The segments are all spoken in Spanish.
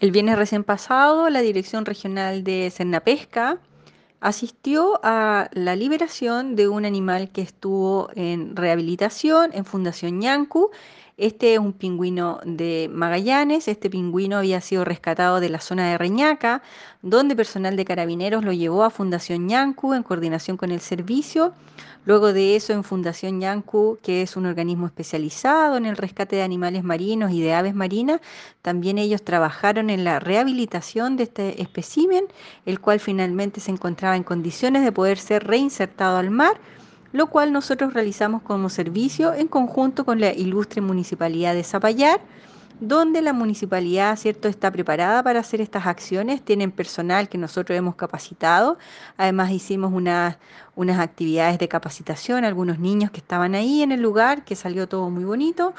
El viernes recién pasado, la Dirección Regional de Cernapesca asistió a la liberación de un animal que estuvo en rehabilitación en Fundación Ñancu. Este es un pingüino de Magallanes. Este pingüino había sido rescatado de la zona de Reñaca, donde personal de carabineros lo llevó a Fundación Ñancu en coordinación con el servicio. Luego de eso, en Fundación Yancu, que es un organismo especializado en el rescate de animales marinos y de aves marinas, también ellos trabajaron en la rehabilitación de este espécimen, el cual finalmente se encontraba en condiciones de poder ser reinsertado al mar, lo cual nosotros realizamos como servicio en conjunto con la ilustre Municipalidad de Zapallar donde la municipalidad cierto está preparada para hacer estas acciones, tienen personal que nosotros hemos capacitado, además hicimos unas, unas actividades de capacitación, algunos niños que estaban ahí en el lugar, que salió todo muy bonito.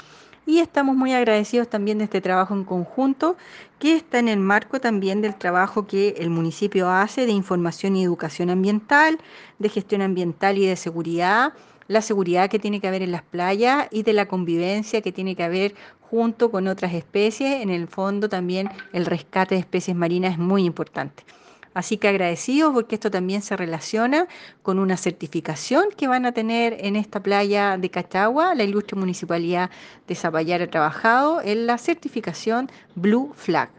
Y estamos muy agradecidos también de este trabajo en conjunto, que está en el marco también del trabajo que el municipio hace de información y educación ambiental, de gestión ambiental y de seguridad, la seguridad que tiene que haber en las playas y de la convivencia que tiene que haber junto con otras especies. En el fondo también el rescate de especies marinas es muy importante. Así que agradecidos porque esto también se relaciona con una certificación que van a tener en esta playa de Cachagua. La ilustre municipalidad de Zapallar ha trabajado en la certificación Blue Flag.